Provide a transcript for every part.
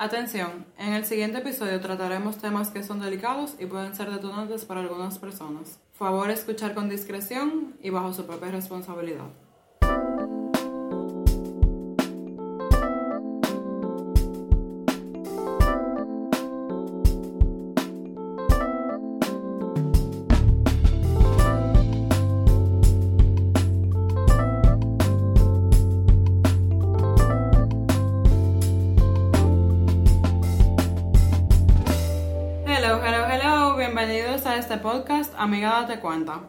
Atención, en el siguiente episodio trataremos temas que son delicados y pueden ser detonantes para algunas personas. Favor escuchar con discreción y bajo su propia responsabilidad. Amiga Date Cuenta.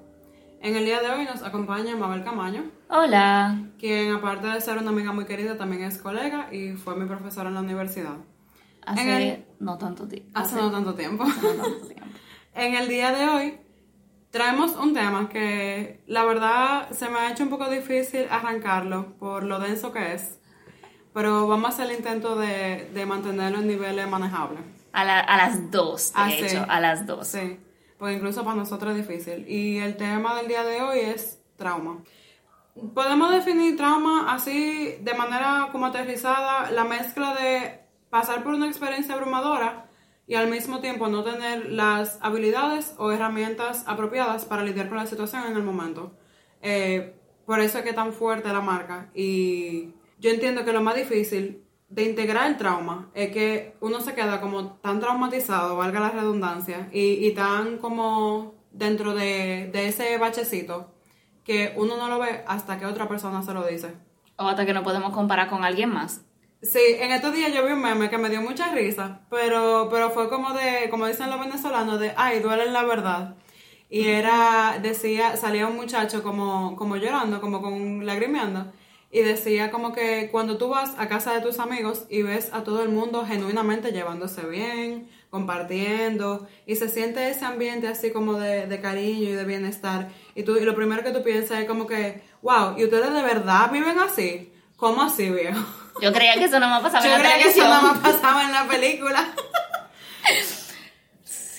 En el día de hoy nos acompaña Mabel Camaño, Hola. quien aparte de ser una amiga muy querida también es colega y fue mi profesora en la universidad. Hace el- no tanto tiempo. Hace no tanto tiempo. no tanto tiempo. En el día de hoy traemos un tema que la verdad se me ha hecho un poco difícil arrancarlo por lo denso que es, pero vamos a hacer el intento de, de mantenerlo en niveles manejables. A, la- a las dos, de Ah, sí. hecho, a las dos. Sí, porque incluso para nosotros es difícil. Y el tema del día de hoy es trauma. Podemos definir trauma así, de manera como aterrizada, la mezcla de pasar por una experiencia abrumadora y al mismo tiempo no tener las habilidades o herramientas apropiadas para lidiar con la situación en el momento. Eh, por eso es que es tan fuerte la marca. Y yo entiendo que lo más difícil de integrar el trauma es que uno se queda como tan traumatizado, valga la redundancia, y, y tan como dentro de, de ese bachecito que uno no lo ve hasta que otra persona se lo dice. O hasta que no podemos comparar con alguien más. Sí, en estos días yo vi un meme que me dio mucha risa, pero, pero fue como de, como dicen los venezolanos, de, ay, duele la verdad. Y era, decía, salía un muchacho como, como llorando, como con lagrimeando, y decía como que cuando tú vas a casa de tus amigos y ves a todo el mundo genuinamente llevándose bien, compartiendo, y se siente ese ambiente así como de, de cariño y de bienestar, y, tú, y lo primero que tú piensas es como que, wow, ¿y ustedes de verdad viven así? ¿Cómo así, viejo? Yo creía que eso no me pasaba Yo en la creía que eso televisión. nada más pasaba en la película.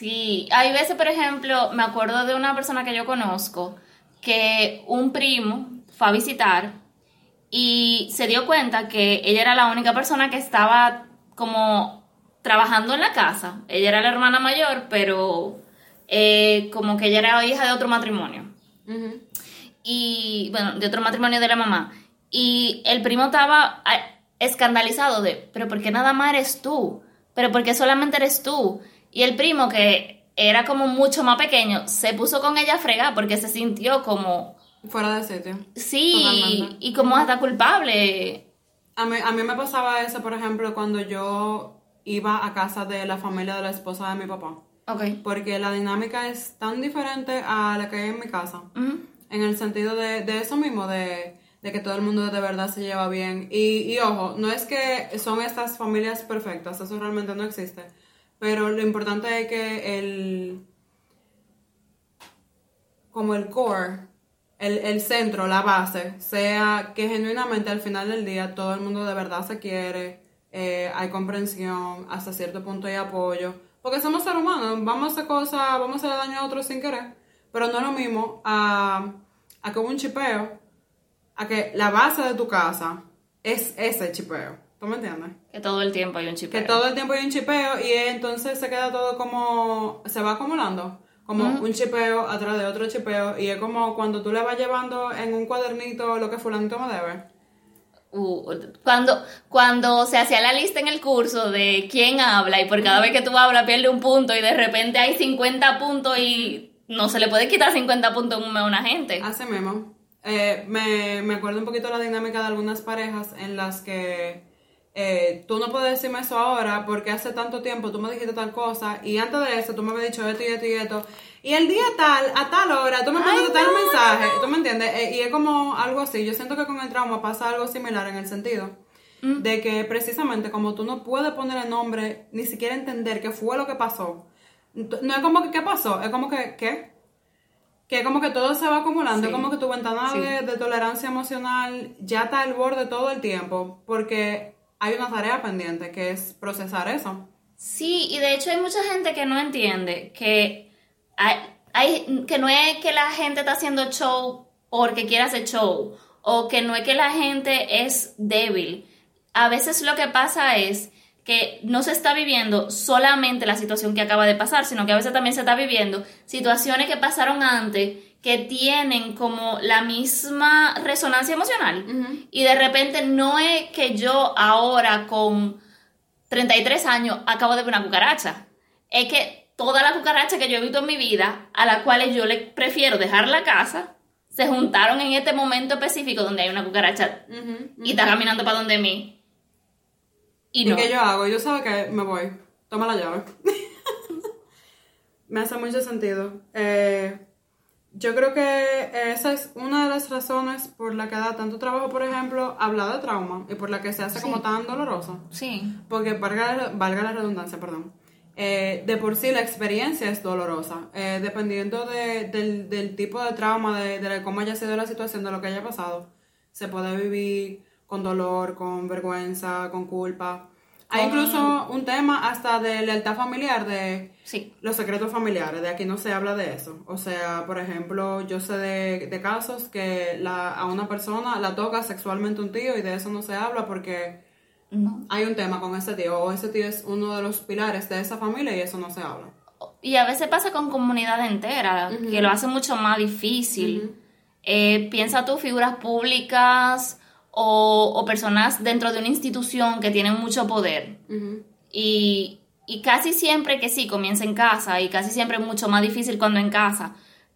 Sí, hay veces, por ejemplo, me acuerdo de una persona que yo conozco que un primo fue a visitar y se dio cuenta que ella era la única persona que estaba como trabajando en la casa. Ella era la hermana mayor, pero eh, como que ella era hija de otro matrimonio. y bueno, de otro matrimonio de la mamá. Y el primo estaba escandalizado de, pero ¿por qué nada más eres tú? ¿Pero por qué solamente eres tú? Y el primo, que era como mucho más pequeño, se puso con ella a fregar porque se sintió como, Fuera de sitio. sí, Totalmente. y como hasta culpable. A mí, a mí me pasaba eso, por ejemplo, cuando yo iba a casa de la familia de la esposa de mi papá. Ok. Porque la dinámica es tan diferente a la que hay en mi casa. En el sentido de, de eso mismo, de, de que todo el mundo de verdad se lleva bien. Y, y ojo, no es que son estas familias perfectas, eso realmente no existe. Pero lo importante es que el. como el core, el, el centro, la base, sea que genuinamente al final del día todo el mundo de verdad se quiere, eh, hay comprensión, hasta cierto punto hay apoyo. Porque somos seres humanos, vamos a hacer cosas, vamos a hacer daño a otros sin querer. Pero no es lo mismo a, a que hubo un chipeo, a que la base de tu casa es ese chipeo. ¿Tú me entiendes? Que todo el tiempo hay un Que chipeo. todo el tiempo hay un chipeo y entonces se queda todo como, se va acumulando, como un chipeo atrás de otro chipeo y es como cuando tú le vas llevando en un cuadernito lo que fulanito me debe. Uh, cuando, cuando se hacía la lista en el curso de quién habla y por cada vez que tú hablas pierde un punto y de repente hay 50 puntos y no se le puede quitar 50 puntos a una gente. Así mismo. Eh, me, me acuerdo un poquito la dinámica de algunas parejas en las que eh, tú no puedes decirme eso ahora porque hace tanto tiempo tú me dijiste tal cosa y antes de eso tú me habías dicho esto y esto y esto. Y el día tal, a tal hora, tú me mandaste tal mensaje, ¿tú me entiendes? Eh, y es como algo así. Yo siento que con el trauma pasa algo similar en el sentido de que precisamente como tú no puedes poner el nombre, ni siquiera entender qué fue lo que pasó. No es como que qué pasó, es como que qué. Que como que todo se va acumulando, Sí. es como que tu ventana Sí. de, de tolerancia emocional ya está al borde todo el tiempo, porque hay una tarea pendiente que es procesar eso. Sí, y de hecho hay mucha gente que no entiende que hay, que no es que la gente está haciendo show porque quiere hacer show o que no es que la gente es débil. A veces lo que pasa es que no se está viviendo solamente la situación que acaba de pasar, sino que a veces también se está viviendo situaciones que pasaron antes que tienen como la misma resonancia emocional. Y de repente no es que yo ahora con 33 años acabo de ver una cucaracha. Es que toda la cucaracha que yo he visto en mi vida, a las cuales yo le prefiero dejar la casa, se juntaron en este momento específico donde hay una cucaracha y está caminando para donde mí. Y, no. qué yo hago? Yo sé que me voy. Toma la llave. me hace mucho sentido. Eh, yo creo que esa es una de las razones por la que da tanto trabajo, por ejemplo, hablar de trauma y por la que se hace como tan doloroso. Sí. Porque valga, valga la redundancia, perdón. Eh, de por sí la experiencia es dolorosa, eh, dependiendo del, del, tipo de trauma, de, de, cómo haya sido la situación, de lo que haya pasado. Se puede vivir con dolor, con vergüenza, con culpa. Hay incluso un tema hasta de lealtad familiar, de los secretos familiares, de aquí no se habla de eso. O sea, por ejemplo, yo sé de, casos que la, a una persona la toca sexualmente un tío y de eso no se habla porque hay un tema con ese tío o ese tío es uno de los pilares de esa familia y eso no se habla. Y a veces pasa con comunidad entera, que lo hace mucho más difícil. Eh, piensa tú, figuras públicas o, personas dentro de una institución que tienen mucho poder. y, casi siempre que sí, comienza en casa y casi siempre es mucho más difícil cuando en casa,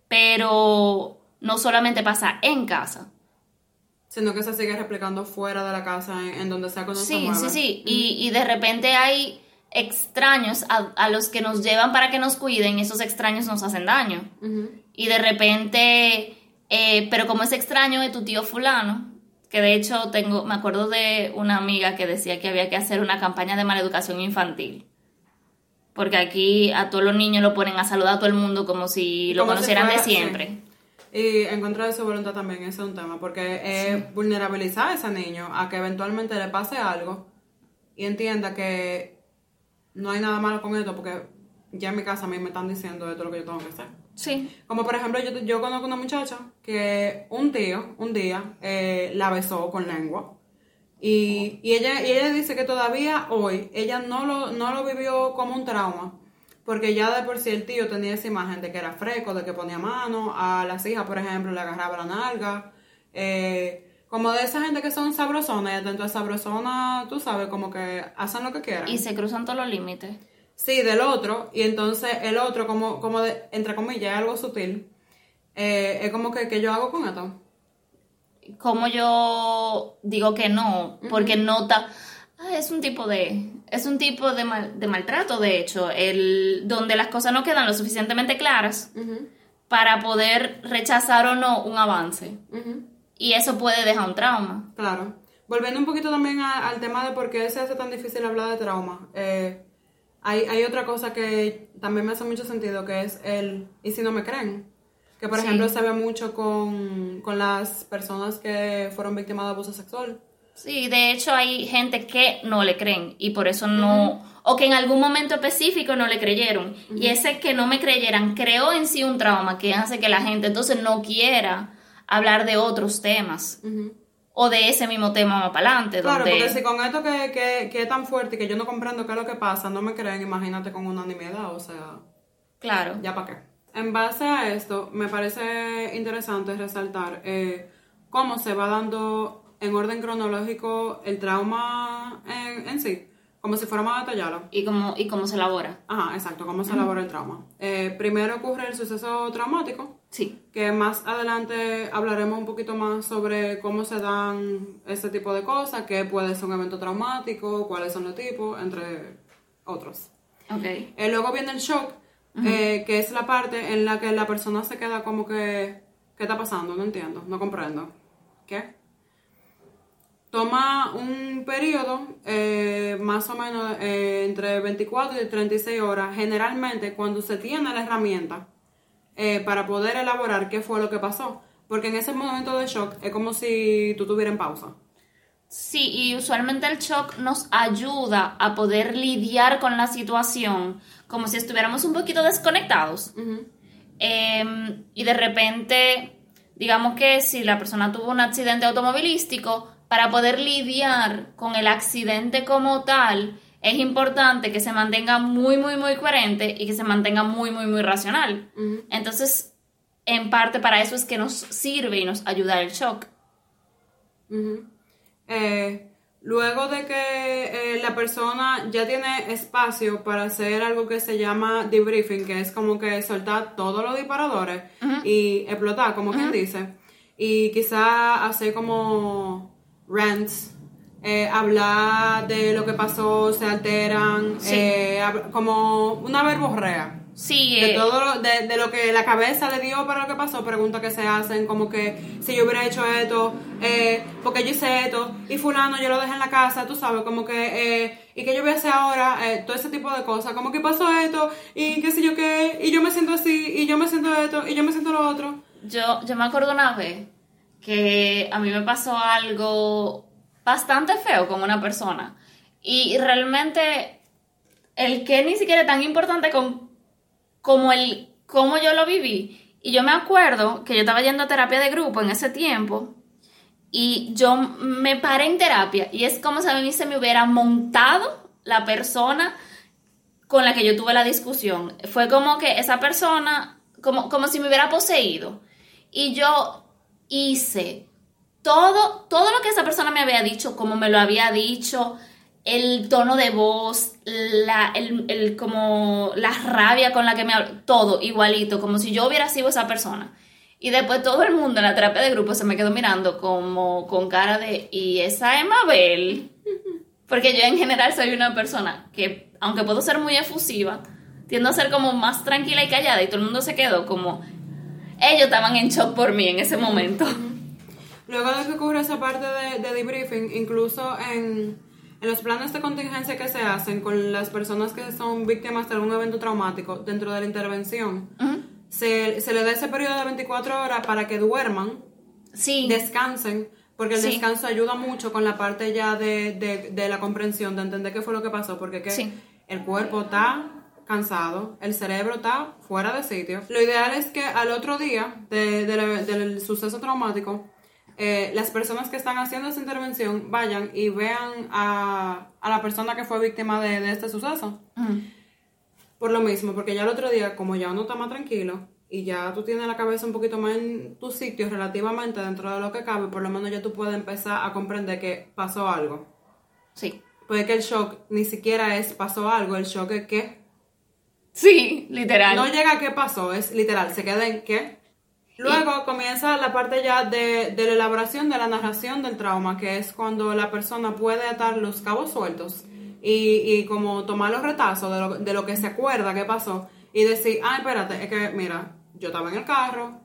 pero no solamente pasa en casa. Sino que se sigue replicando fuera de la casa, en, donde sea cuando sí, Sí, sí, sí. Y, de repente hay extraños a, los que nos llevan para que nos cuiden y esos extraños nos hacen daño. Y de repente, eh, pero como ese extraño de tu tío fulano, que de hecho tengo, me acuerdo de una amiga que decía que había que hacer una campaña de maleducación infantil. Porque aquí a todos los niños lo ponen a saludar a todo el mundo como si lo conocieran de siempre. Y en contra de su voluntad también, ese es un tema, porque es vulnerabilizar a ese niño a que eventualmente le pase algo y entienda que no hay nada malo con esto, porque ya en mi casa a mí me están diciendo esto es lo que yo tengo que hacer. Sí. Como por ejemplo, yo, yo conozco una muchacha que un tío, un día, eh, la besó con lengua. Y, y, ella, y ella dice que todavía hoy ella no lo, no lo vivió como un trauma, porque ya de por sí el tío tenía esa imagen de que era fresco, de que ponía mano, a las hijas, por ejemplo, le agarraba la nalga. Eh, como de esa gente que son sabrosonas, y dentro de sabrosona, tú sabes, como que hacen lo que quieran. Y se cruzan todos los límites. Sí, del otro, y entonces el otro, como, como de, entre comillas, es algo sutil, eh, es como que, que yo hago con esto. Como yo digo que no, porque nota, ah, es un tipo de, es un tipo de, de maltrato, de hecho, el, donde las cosas no quedan lo suficientemente claras para poder rechazar o no un avance. Y eso puede dejar un trauma. Claro. Volviendo un poquito también al tema de por qué se hace tan difícil hablar de trauma. Eh, hay, hay otra cosa que también me hace mucho sentido, que es el, ¿y si no me creen? Que por ejemplo se ve mucho con, las personas que fueron víctimas de abuso sexual. Sí, de hecho hay gente que no le creen y por eso no, o que en algún momento específico no le creyeron. Y ese que no me creyeran creó en sí un trauma que hace que la gente entonces no quiera hablar de otros temas o de ese mismo tema más para adelante. Claro, porque si con esto que, que, es tan fuerte y que yo no comprendo qué es lo que pasa, no me creen, imagínate con unanimidad, o sea... Claro. ¿Ya para qué? En base a esto, me parece interesante resaltar eh, cómo se va dando en orden cronológico el trauma en, en sí como si fuéramos a detallarlo. ¿Y cómo, ¿Y cómo se elabora? Ajá, exacto, cómo se elabora el trauma. Eh, primero ocurre el suceso traumático. Sí. Que más adelante hablaremos un poquito más sobre cómo se dan ese tipo de cosas, qué puede ser un evento traumático, cuáles son los tipos, entre otros. Ok. Eh, luego viene el shock, eh, que es la parte en la que la persona se queda como que, ¿qué está pasando? No entiendo, no comprendo. ¿Qué? Toma un periodo eh, más o menos eh, entre 24 y 36 horas, generalmente cuando se tiene la herramienta para poder elaborar qué fue lo que pasó. Porque en ese momento de shock es como si tú estuvieras en pausa. Sí, y usualmente el shock nos ayuda a poder lidiar con la situación como si estuviéramos un poquito desconectados. Em, y de repente, digamos que si la persona tuvo un accidente automovilístico, para poder lidiar con el accidente como tal, es importante que se mantenga muy, muy, muy coherente y que se mantenga muy, muy, muy racional. Entonces, en parte para eso es que nos sirve y nos ayuda el shock. eh, luego de que eh, la persona ya tiene espacio para hacer algo que se llama debriefing, que es como que soltar todos los disparadores y explotar, como quien dice, y quizá hacer como rants eh, hablar de lo que pasó, se alteran, eh, como una verborrea. Sí, de eh, todo lo, de, de lo que la cabeza le dio para lo que pasó, preguntas que se hacen, como que si yo hubiera hecho esto, eh, porque yo hice esto, y fulano yo lo dejé en la casa, tú sabes, como que, eh, y que yo voy a hacer ahora, eh, todo ese tipo de cosas, como que pasó esto, y qué sé yo qué, y yo me siento así, y yo me siento esto, y yo me siento lo otro. yo, yo me acuerdo una vez que a mí me pasó algo bastante feo con una persona. Y realmente el que ni siquiera es tan importante con, como el yo lo viví. Y yo me acuerdo que yo estaba yendo a terapia de grupo en ese tiempo y yo me paré en terapia y es como si a mí se me hubiera montado la persona con la que yo tuve la discusión. Fue como que esa persona, como, como si me hubiera poseído. Y yo hice todo, todo lo que esa persona me había dicho, como me lo había dicho, el tono de voz, la, el, el, como la rabia con la que me habló, todo igualito, como si yo hubiera sido esa persona. Y después todo el mundo en la terapia de grupo se me quedó mirando como con cara de, ¿y esa es Mabel? Porque yo en general soy una persona que, aunque puedo ser muy efusiva, tiendo a ser como más tranquila y callada y todo el mundo se quedó como, ellos estaban en shock por mí en ese momento. Luego de que ocurre esa parte de, de debriefing, incluso en, en, los planes de contingencia que se hacen con las personas que son víctimas de algún evento traumático dentro de la intervención, uh -huh. se, se, le da ese periodo de 24 horas para que duerman, sí. descansen, porque el sí. descanso ayuda mucho con la parte ya de, de, de, la comprensión, de entender qué fue lo que pasó, porque que sí. el cuerpo está cansado, el cerebro está fuera de sitio. Lo ideal es que al otro día de, del suceso traumático, eh, las personas que están haciendo esa intervención vayan y vean a, a la persona que fue víctima de, de este suceso. Por lo mismo, porque ya el otro día, como ya uno está más tranquilo y ya tú tienes la cabeza un poquito más en tu sitio relativamente dentro de lo que cabe, por lo menos ya tú puedes empezar a comprender que pasó algo. Sí. Puede que el shock ni siquiera es pasó algo, el shock es que... Sí, literal. No llega a qué pasó, es literal, se queda en qué. Luego y... comienza la parte ya de, de, la elaboración de la narración del trauma, que es cuando la persona puede atar los cabos sueltos y, y como tomar los retazos de lo, de lo, que se acuerda que pasó y decir, ah, espérate, es que mira, yo estaba en el carro,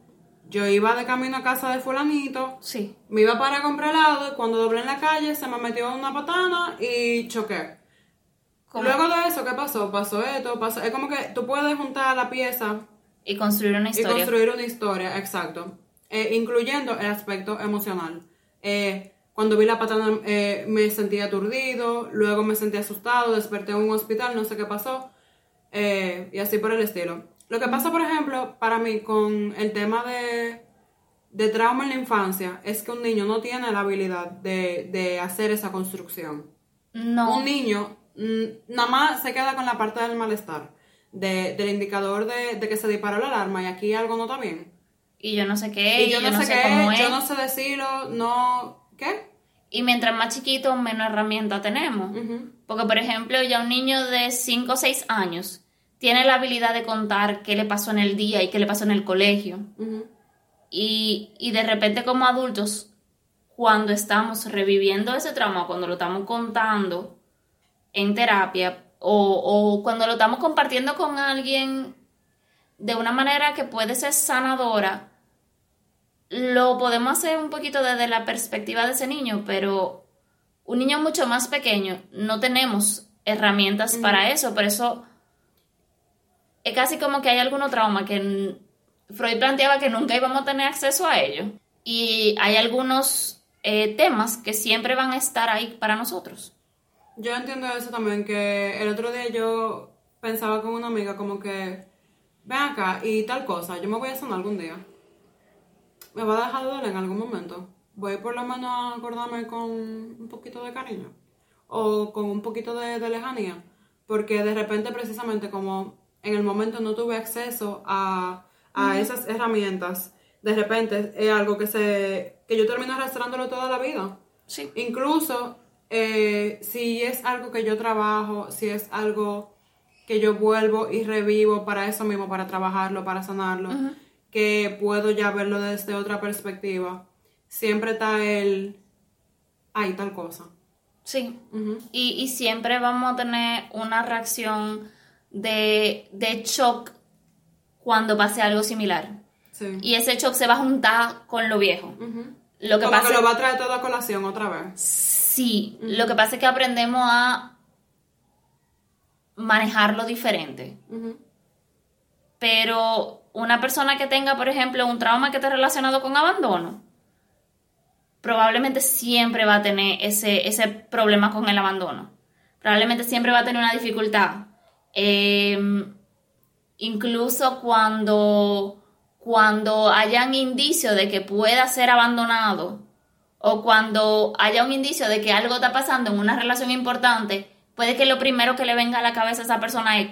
yo iba de camino a casa de fulanito, sí. me iba para comprar helado y cuando doblé en la calle se me metió una patana y choqué. ¿Cómo? Luego de eso, ¿qué pasó? Pasó esto, pasó... Es como que tú puedes juntar la pieza y construir una historia. Y construir una historia, exacto. Eh, incluyendo el aspecto emocional. Eh, cuando vi la patana eh, me sentí aturdido, luego me sentí asustado, desperté en un hospital, no sé qué pasó. y así por el estilo. Lo que pasa, por ejemplo, para mí con el tema de, de trauma en la infancia es que un niño no tiene la habilidad de, de hacer esa construcción. No. Un niño nada más se queda con la parte del malestar de, del indicador de, de, que se disparó la alarma y aquí algo no está bien. Y yo no sé qué, y yo, yo no, sé, qué, cómo es. yo no sé decirlo, no... ¿Qué? Y mientras más chiquito, menos herramientas tenemos. Uh -huh. Porque, por ejemplo, ya un niño de 5 o 6 años tiene la habilidad de contar qué le pasó en el día y qué le pasó en el colegio. Uh -huh. y, y de repente como adultos, cuando estamos reviviendo ese trauma, cuando lo estamos contando en terapia, o, o, cuando lo estamos compartiendo con alguien de una manera que puede ser sanadora, lo podemos hacer un poquito desde la perspectiva de ese niño, pero un niño mucho más pequeño no tenemos herramientas mm. para eso, por eso es casi como que hay algún trauma que Freud planteaba que nunca íbamos a tener acceso a ello. Y hay algunos eh, temas que siempre van a estar ahí para nosotros. Yo entiendo eso también, que el otro día yo pensaba con una amiga como que, ven acá y tal cosa, yo me voy a sanar algún día. Me va a dejar de doler en algún momento. Voy por lo menos a acordarme con un poquito de cariño. o con un poquito de, de lejanía, porque de repente precisamente como en el momento no tuve acceso a, a esas herramientas, de repente es algo que se que yo termino arrastrándolo toda la vida. Sí. Incluso eh, si es algo que yo trabajo, si es algo que yo vuelvo y revivo para eso mismo, para trabajarlo, para sanarlo, que puedo ya verlo desde otra perspectiva, siempre está el, hay tal cosa. Sí. y, y siempre vamos a tener una reacción de, de shock cuando pase algo similar. Sí. Y ese shock se va a juntar con lo viejo. Lo que Como pasa que lo va a traer todo a colación otra vez. Sí, lo que pasa es que aprendemos a manejarlo diferente. Pero una persona que tenga, por ejemplo, un trauma que esté relacionado con abandono, probablemente siempre va a tener ese, ese problema con el abandono. Probablemente siempre va a tener una dificultad. Eh, incluso cuando, cuando hayan indicios de que pueda ser abandonado o cuando haya un indicio de que algo está pasando en una relación importante, puede que lo primero que le venga a la cabeza a esa persona es,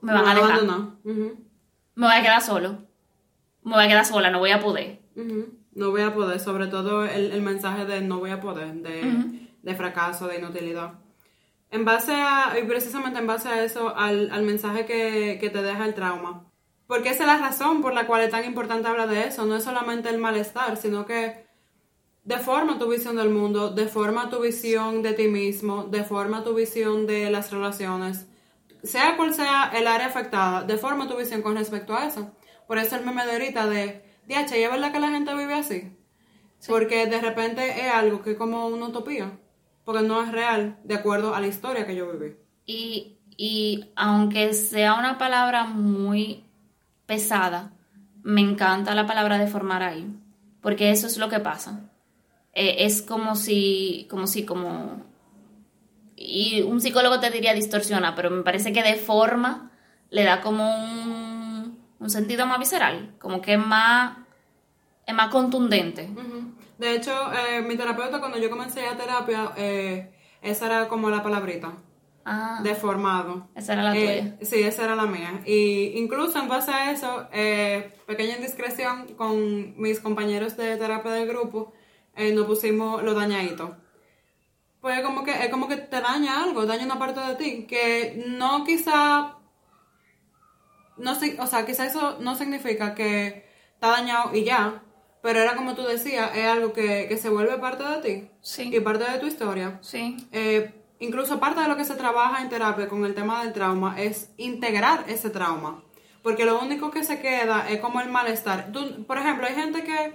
me van Lo a dejar, abandonar. Ujú. me voy a quedar solo, me voy a quedar sola, no voy a poder. No voy a poder, sobre todo el, el mensaje de no voy a poder, de, de fracaso, de inutilidad. En base a, y precisamente en base a eso, al, al mensaje que, que te deja el trauma. Porque esa es la razón por la cual es tan importante hablar de eso. No es solamente el malestar, sino que deforma tu visión del mundo, deforma tu visión de ti mismo, deforma tu visión de las relaciones. Sea cual sea el área afectada, deforma tu visión con respecto a eso. Por eso el meme de ahorita de, DH, ¿y es verdad que la gente vive así? Porque de repente es algo que es como una utopía. Porque no es real, de acuerdo a la historia que yo viví. Y, y aunque sea una palabra muy pesada, me encanta la palabra deformar ahí, porque eso es lo que pasa. Eh, es como si, como si, como... Y un psicólogo te diría distorsiona, pero me parece que deforma le da como un, un sentido más visceral, como que es más, es más contundente. De hecho, eh, mi terapeuta, cuando yo comencé a terapia, eh, esa era como la palabrita, Ah, deformado. esa era la Eh, tuya. sí, esa era la mía. Y incluso en base a eso, eh, pequeña indiscreción con mis compañeros de terapia del grupo, eh, nos pusimos los dañaditos. Pues como que es como que te daña algo, daña una parte de ti, que no quizá, no si- o sea, quizá eso no significa que está dañado y ya, pero era como tú decías, es algo que, que se vuelve parte de ti Sí. y parte de tu historia. Sí. Eh, incluso parte de lo que se trabaja en terapia con el tema del trauma es integrar ese trauma. Porque lo único que se queda es como el malestar. Tú, por ejemplo, hay gente que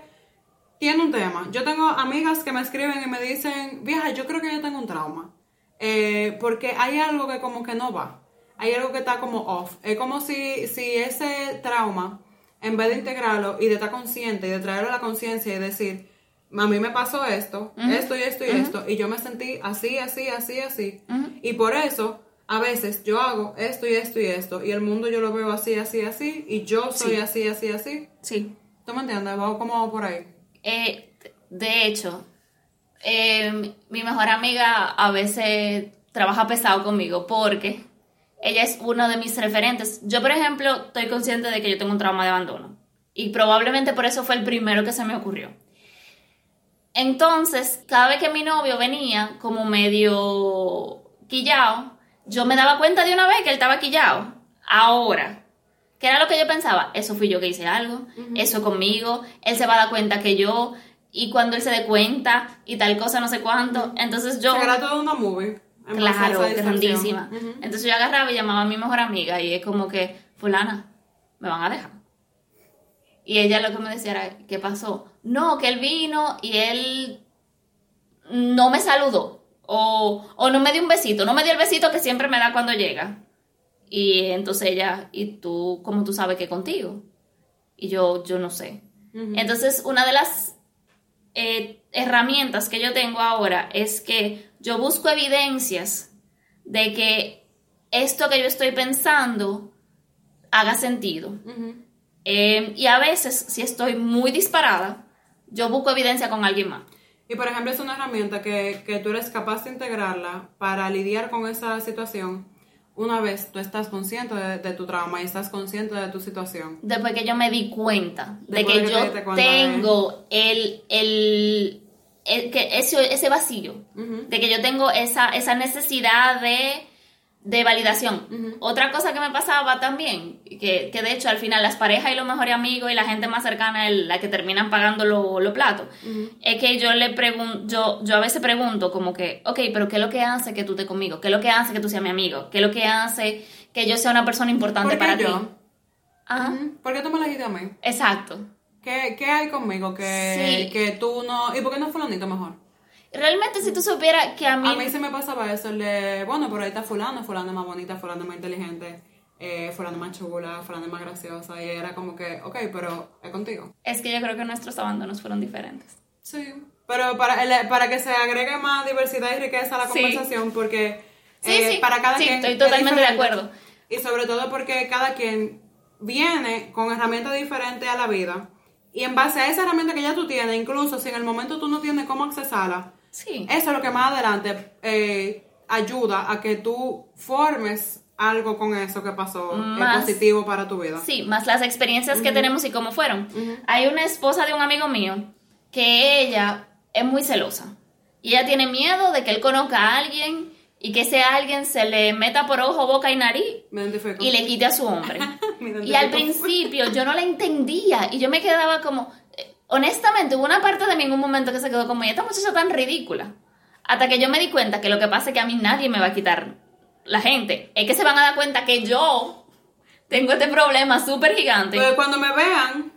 tiene un tema. Yo tengo amigas que me escriben y me dicen, vieja, yo creo que yo tengo un trauma. Eh, porque hay algo que como que no va. Hay algo que está como off. Es como si, si ese trauma, en vez de integrarlo y de estar consciente y de traerlo a la conciencia y decir, a mí me pasó esto, esto y esto y esto, y yo me sentí así, así, así, así. Y por eso, a veces yo hago esto y esto y esto, y el mundo yo lo veo así, así, así, y yo soy Sí. así, así, así. Sí. ¿Tú me entiendes? Va como por ahí. Eh, de hecho, eh, mi mejor amiga a veces trabaja pesado conmigo porque ella es uno de mis referentes. Yo, por ejemplo, estoy consciente de que yo tengo un trauma de abandono y probablemente por eso fue el primero que se me ocurrió. Entonces, cada vez que mi novio venía como medio quillao, yo me daba cuenta de una vez que él estaba quillao. Ahora, ¿qué era lo que yo pensaba? Eso fui yo que hice algo, eso es conmigo, él se va a dar cuenta que yo, y cuando él se dé cuenta, y tal cosa, no sé cuánto. Entonces yo... Era todo una movie. Claro, grandísima. Entonces yo agarraba y llamaba a mi mejor amiga y es como que, fulana, me van a dejar. Y ella lo que me decía era, ¿qué pasó? No, que él vino y él no me saludó. O, o no me dio un besito, no me dio el besito que siempre me da cuando llega. Y entonces ella, ¿y tú cómo tú sabes que contigo? Y yo, yo no sé. Entonces, una de las eh, herramientas que yo tengo ahora es que yo busco evidencias de que esto que yo estoy pensando haga sentido. Eh, y a veces, si estoy muy disparada, yo busco evidencia con alguien más. Y por ejemplo, es una herramienta que, que tú eres capaz de integrarla para lidiar con esa situación una vez tú estás consciente de, de tu trauma y estás consciente de tu situación. Después que yo me di cuenta de que yo tengo el, el, el- que ese, ese vacío, de que yo tengo esa, esa necesidad de, de validación. Otra cosa que me pasaba también, que, que de hecho al final las parejas y los mejores amigos y la gente más cercana es la que terminan pagando los los platos, es que yo le pregunto, yo, yo a veces pregunto como que, ok, pero ¿qué es lo que hace que tú estés conmigo? ¿Qué es lo que hace que tú seas mi amigo? ¿Qué es lo que hace que yo sea una persona importante ¿Por qué para yo? ti? Ajá. ¿Por qué tú me elegiste a mí? exacto. ¿Qué, qué hay conmigo que, Sí. que tú no... ¿Y por qué no fulanito mejor? Realmente si tú supieras que a mí... A mí sí me pasaba eso, el de, bueno, por ahí está fulano, fulano es más bonita, fulano es más inteligente, eh, fulano es más chula, fulano es más graciosa, y era como que, ok, pero es contigo. Es que yo creo que nuestros abandonos fueron diferentes. Sí. Pero para, el- para que se agregue más diversidad y riqueza a la Sí. conversación, porque Sí, eh, sí. para cada quien... estoy es totalmente de acuerdo. Y sobre todo porque cada quien viene con herramientas diferentes a la vida, y en base a esa herramienta que ya tú tienes, incluso si en el momento tú no tienes cómo accesarla, Sí. eso es lo que más adelante eh, ayuda a que tú formes algo con eso que pasó eh, Más- positivo para tu vida. Sí, más las experiencias que tenemos y cómo fueron. Hay una esposa de un amigo mío que ella es muy celosa. Y ella tiene miedo de que él conozca a alguien y que ese alguien se le meta por ojo, boca y nariz y le quite a su hombre. Y al principio yo no la entendía y yo me quedaba como, honestamente, hubo una parte de mí en un momento que se quedó como, "¿Y esta muchacha tan ridícula. Hasta que yo me di cuenta que lo que pasa es que a mí nadie me va a quitar la gente. Es que se van a dar cuenta que yo tengo este problema súper gigante. Pues cuando me vean,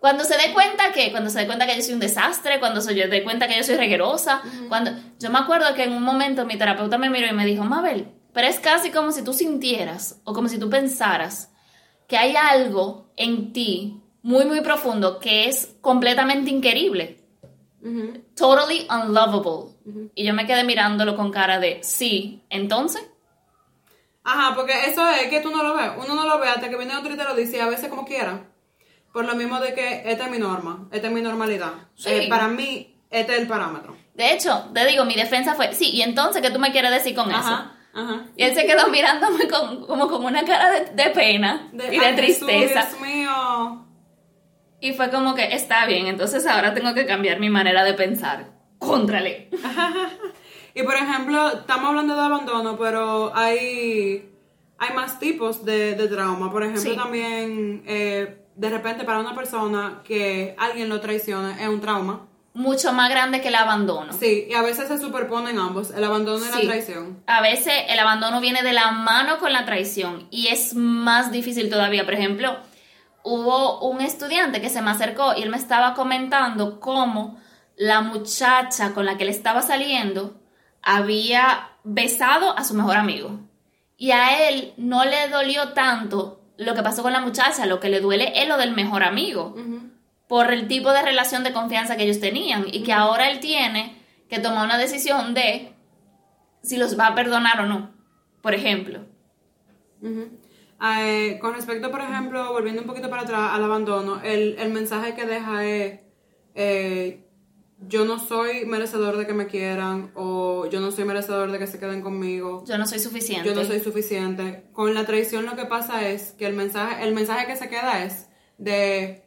Cuando se dé cuenta que, cuando se dé cuenta que yo soy un desastre, cuando se dé cuenta que yo soy reguerosa, cuando, yo me acuerdo que en un momento mi terapeuta me miró y me dijo, Mabel, pero es casi como si tú sintieras o como si tú pensaras que hay algo en ti muy, muy profundo que es completamente inquerible. Totally unlovable. Y yo me quedé mirándolo con cara de, sí, entonces. Ajá, porque eso es que tú no lo ves. Uno no lo ve hasta que viene otro y te lo dice, y a veces como quiera. Por lo mismo de que esta es mi norma, esta es mi normalidad. Sí. Eh, para mí, este es el parámetro. De hecho, te digo, mi defensa fue, sí, y entonces, ¿qué tú me quieres decir con eso? Ajá. Y él se quedó mirándome con, como con una cara de, de pena y de ay, Jesús, tristeza. Dios mío. Y fue como que está bien, entonces ahora tengo que cambiar mi manera de pensar. Contrale. Y por ejemplo, estamos hablando de abandono, pero hay, hay más tipos de, de trauma. Por ejemplo, Sí. también eh, de repente para una persona que alguien lo traiciona es un trauma. Mucho más grande que el abandono. Sí, y a veces se superponen ambos, el abandono y Sí. la traición. A veces el abandono viene de la mano con la traición y es más difícil todavía. Por ejemplo, hubo un estudiante que se me acercó y él me estaba comentando cómo la muchacha con la que él estaba saliendo había besado a su mejor amigo. Y a él no le dolió tanto lo que pasó con la muchacha, lo que le duele es lo del mejor amigo por el tipo de relación de confianza que ellos tenían y que ahora él tiene que tomar una decisión de si los va a perdonar o no, por ejemplo. Eh, con respecto, por ejemplo, volviendo un poquito para atrás al abandono, el, el mensaje que deja es, eh, yo no soy merecedor de que me quieran o yo no soy merecedor de que se queden conmigo. Yo no soy suficiente. Yo no soy suficiente. Con la traición lo que pasa es que el mensaje, el mensaje que se queda es de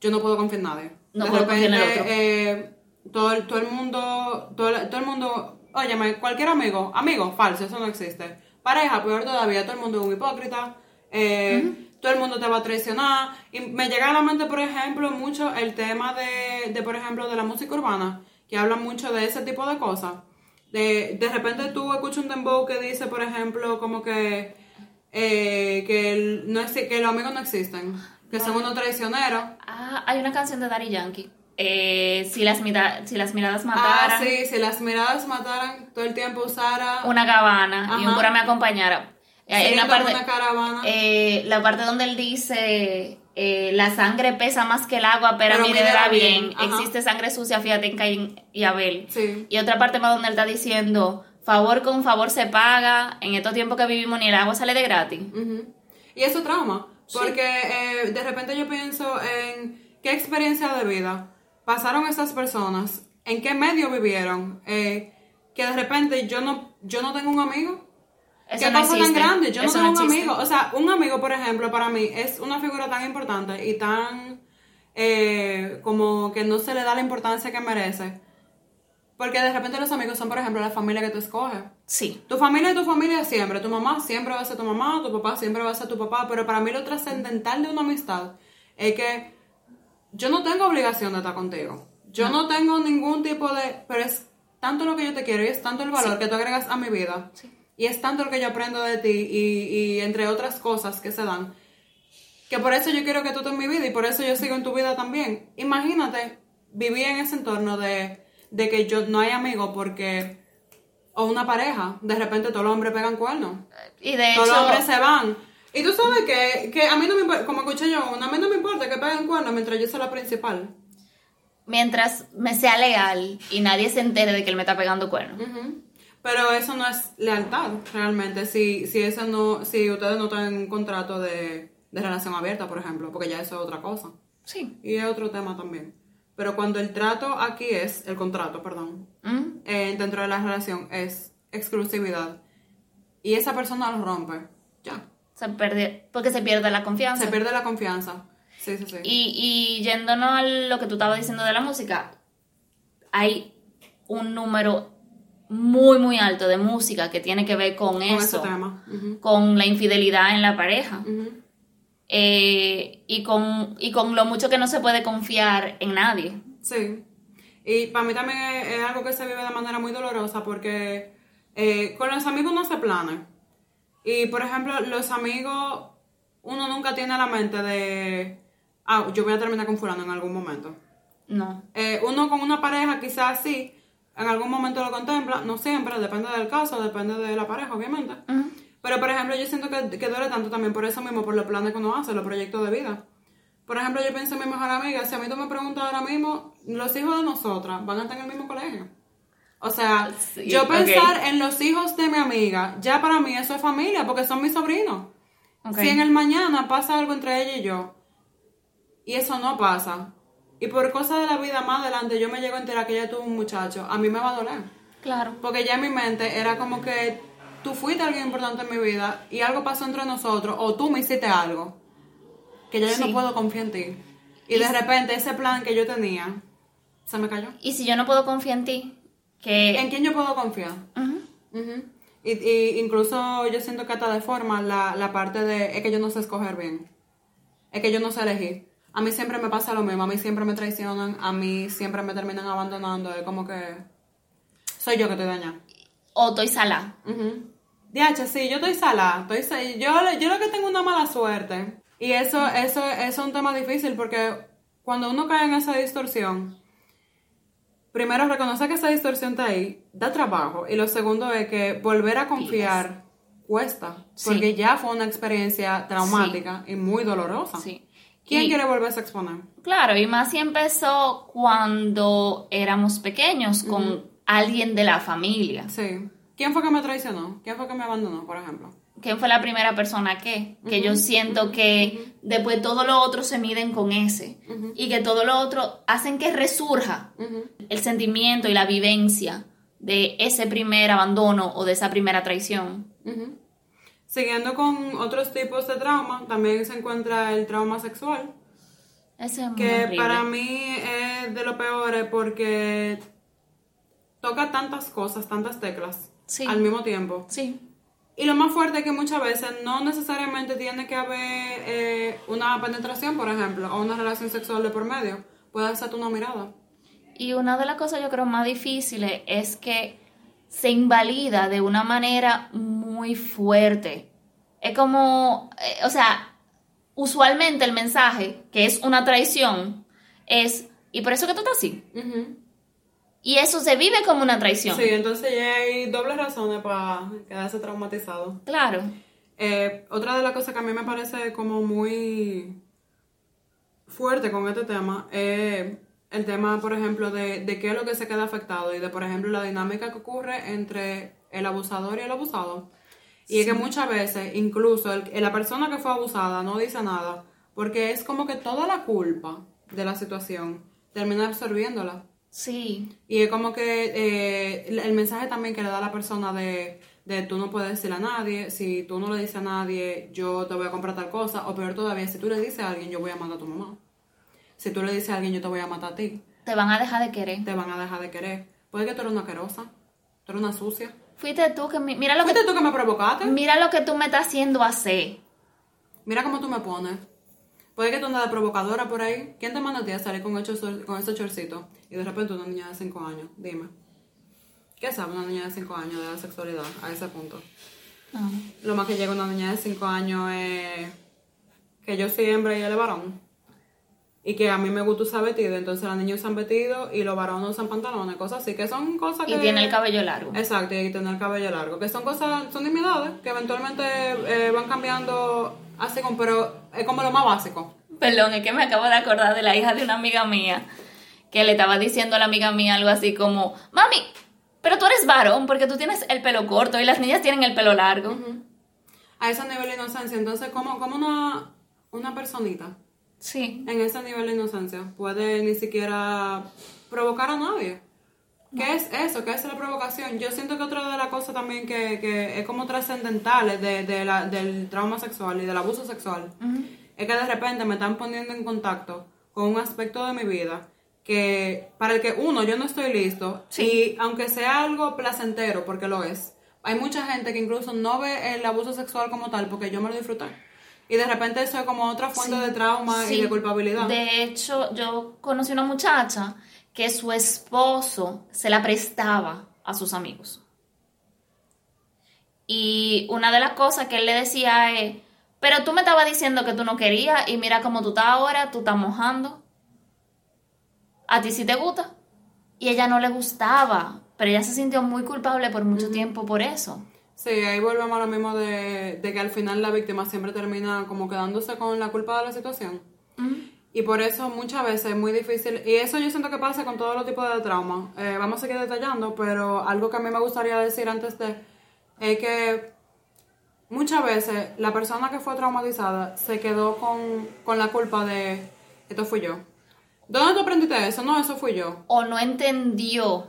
yo no puedo confiar en nadie. No de puedo confiar en el repente, otro. eh, todo, el- todo el mundo, todo, el- todo el mundo, óyeme, cualquier amigo, amigo, falso, eso no existe. Pareja, peor todavía, todo el mundo es un hipócrita. eh, Todo el mundo te va a traicionar. Y me llega a la mente, por ejemplo, mucho el tema de, de por ejemplo, de la música urbana, que habla mucho de ese tipo de cosas. De, de repente tú escuchas un dembow que dice, por ejemplo, como que, eh, que, el- no que los amigos no existen, que son unos traicioneros. Ah, hay una canción de Daddy Yankee. Eh, si, las mira- si las miradas mataran, Ah, sí, si las miradas mataran, todo el tiempo usara... una cabana y un cura me acompañara. Hay una parte, una caravana. eh, la parte donde él dice eh, la sangre pesa más que el agua, pero, Pero mire mídela bien. bien. Existe sangre sucia, fíjate en Caín y Abel. Sí. Y otra parte más donde él está diciendo, favor con favor se paga, en estos tiempos que vivimos ni el agua sale de gratis. Y eso trauma, porque de repente yo pienso en qué experiencia de vida pasaron esas personas en qué medio vivieron, eh, que de repente yo no, yo no tengo un amigo. Eso ¿Qué no pasa tan grande? Yo no tengo no un amigo. O sea, un amigo, por ejemplo, para mí es una figura tan importante y tan eh, como que no se le da la importancia que merece. Porque de repente los amigos son, por ejemplo, la familia que tú escoges. Sí. Tu familia es tu familia siempre. Tu mamá siempre va a ser tu mamá, tu papá siempre va a ser tu papá. Pero para mí lo trascendental de una amistad es que yo no tengo obligación de estar contigo. Yo no, tengo ningún tipo de... Pero es tanto lo que yo te quiero y es tanto el valor que tú agregas a mi vida. Y es tanto lo que yo aprendo de ti y, y entre otras cosas que se dan. Que por eso yo quiero que tú estés en mi vida y por eso yo sigo en tu vida también. Imagínate vivir en ese entorno de, de que yo no hay amigos porque... O una pareja, de repente todos los hombres pegan cuernos. Y de Todos los hombres se van. Y tú sabes que, que a mí no me importa, como escuché yo, a mí no me importa que peguen cuernos mientras yo sea la principal. mientras me sea leal y nadie se entere de que él me está pegando cuernos. Pero eso no es lealtad, realmente. Si, si, eso no, si ustedes no tienen un contrato de, de relación abierta, por ejemplo, porque ya eso es otra cosa. Sí. Y es otro tema también. Pero cuando el trato aquí es, el contrato, perdón, Mm. eh, dentro de la relación es exclusividad. Y esa persona lo rompe, ya. Se pierde, porque se pierde la confianza. Se pierde la confianza. Sí, sí, sí. Y, y yéndonos a lo que tú estabas diciendo de la música, hay un número muy, muy alto de música que tiene que ver con, Con eso, tema. Con la infidelidad en la pareja eh, y, con, y con lo mucho que no se puede confiar en nadie. Sí. Y para mí también es, es algo que se vive de manera muy dolorosa porque eh, con los amigos no se plana. Y por ejemplo, los amigos, uno nunca tiene la mente de, ah, yo voy a terminar con fulano en algún momento. No. Eh, uno con una pareja quizás sí, en algún momento lo contempla, no siempre, depende del caso, depende de la pareja, obviamente. Pero, por ejemplo, yo siento que, que duele tanto también por eso mismo, por los planes que uno hace, los proyectos de vida. Por ejemplo, yo pienso en mi mejor amiga, si a mí tú me preguntas ahora mismo, los hijos de nosotras van a estar en el mismo colegio. O sea, Sí, yo pensar en los hijos de mi amiga, ya para mí eso es familia, porque son mis sobrinos. Si en el mañana pasa algo entre ella y yo, y eso no pasa, y por cosas de la vida más adelante yo me llego a enterar que ella tuvo un muchacho, a mí me va a doler. Claro. Porque ya en mi mente era como que tú fuiste alguien importante en mi vida y algo pasó entre nosotros o tú me hiciste algo que ya yo Sí. no puedo confiar en ti. Y de repente ese plan que yo tenía se me cayó. Y si yo no puedo confiar en ti, que... ¿En quién yo puedo confiar? Ujú. Ujú. y, y incluso yo siento que hasta deforma la, la parte de es que yo no sé escoger bien. Es que yo no sé elegir. A mí siempre me pasa lo mismo, a mí siempre me traicionan, a mí siempre me terminan abandonando. Es como que soy yo que te daña. O estoy salada. Ujú. DH, sí, yo estoy salada. Estoy yo, yo lo que tengo una mala suerte. Y eso, eso, eso es un tema difícil porque cuando uno cae en esa distorsión, primero reconocer que esa distorsión está ahí, da trabajo. Y lo segundo es que volver a confiar cuesta. Sí. Porque ya fue una experiencia traumática y muy dolorosa. Sí. ¿Quién Y- quiere volverse a exponer? Claro, y más si empezó cuando éramos pequeños con alguien de la familia. Sí. ¿Quién fue que me traicionó? ¿Quién fue que me abandonó, por ejemplo? ¿Quién fue la primera persona que? Que yo siento que después todo lo otro se miden con ese. Y que todo lo otro hacen que resurja el sentimiento y la vivencia de ese primer abandono o de esa primera traición. Siguiendo con otros tipos de trauma, también se encuentra el trauma sexual, Ese es muy que horrible. para mí es de lo peor porque toca tantas cosas, tantas teclas Sí. al mismo tiempo. Sí, Y lo más fuerte es que muchas veces no necesariamente tiene que haber eh, una penetración, por ejemplo, o una relación sexual de por medio. Puede ser una mirada. Y una de las cosas yo creo más difíciles es que se invalida de una manera muy fuerte. Es como, eh, o sea, usualmente el mensaje, que es una traición, es, y por eso que tú estás así. Ujú. Y eso se vive como una traición. Sí, entonces ya hay dobles razones para quedarse traumatizado. Claro. Eh, otra de las cosas que a mí me parece como muy fuerte con este tema es el tema, por ejemplo, de, de qué es lo que se queda afectado y de, por ejemplo, la dinámica que ocurre entre el abusador y el abusado. Y es que muchas veces, incluso el- la persona que fue abusada no dice nada, porque es como que toda la culpa de la situación termina absorbiéndola. Sí. Y es como que eh, el- mensaje también que le da la persona de, de tú no puedes decirle a nadie, si tú no le dices a nadie, yo te voy a comprar tal cosa, o peor todavía, si tú le dices a alguien, yo voy a matar a tu mamá. Si tú le dices a alguien, yo te voy a matar a ti, Te van a dejar de querer. te van a dejar de querer. Puede que tú eres una querosa, tú eres una sucia. Fuiste tú que... mi- Mira lo que, Fuiste tú que me provocaste. mira lo que tú me estás haciendo hacer. Mira cómo tú me pones. Puede que tú andas de provocadora por ahí. ¿Quién te manda a ti a salir con, esos, con esos chorcitos? Y de repente una niña de 5 años. Dime. ¿Qué sabe una niña de 5 años de la sexualidad a ese punto? No. Lo más que llega una niña de 5 años es que yo soy hembra y él es varón. Y que a mí me gusta usar vestido. Entonces las niñas usan vestido y los varones usan pantalones. Cosas así. Que son cosas que... Y tiene el cabello largo. Exacto, y tener el cabello largo. Que son cosas, son nimiedades que eventualmente eh, van cambiando así como, pero es como lo más básico. Perdón, es que me acabo de acordar de la hija de una amiga mía que le estaba diciendo a la amiga mía algo así como, mami, pero tú eres varón porque tú tienes el pelo corto y las niñas tienen el pelo largo. A ese nivel de inocencia. Entonces, como, como una, una personita Sí. en ese nivel de inocencia puede ni siquiera provocar a nadie? ¿Qué es eso? ¿Qué es la provocación? Yo siento que otra de las cosas también que, que es como trascendentales de, de la- del trauma sexual y del abuso sexual es que de repente me están poniendo en contacto con un aspecto de mi vida que para el que uno yo no estoy listo y aunque sea algo placentero porque lo es hay mucha gente que incluso no ve el abuso sexual como tal porque yo me lo disfruté y de repente eso es como otra fuente de trauma Sí. y de culpabilidad De hecho, yo conocí una muchacha que su esposo se la prestaba a sus amigos. Y una de las cosas que él le decía es, pero tú me estabas diciendo que tú no querías y mira cómo tú estás ahora, tú estás mojando. A ti sí te gusta. Y ella no le gustaba, pero ella se sintió muy culpable por mucho tiempo por eso. Sí, ahí volvemos a lo mismo de, de que al final la víctima siempre termina como quedándose con la culpa de la situación. Y por eso muchas veces es muy difícil, y eso yo siento que pasa con todos los tipos de trauma. Eh, vamos a seguir detallando, pero algo que a mí me gustaría decir antes de es que muchas veces la persona que fue traumatizada se quedó con, con la culpa de esto fui yo. ¿Dónde tú aprendiste eso? No, eso fui yo. o no entendió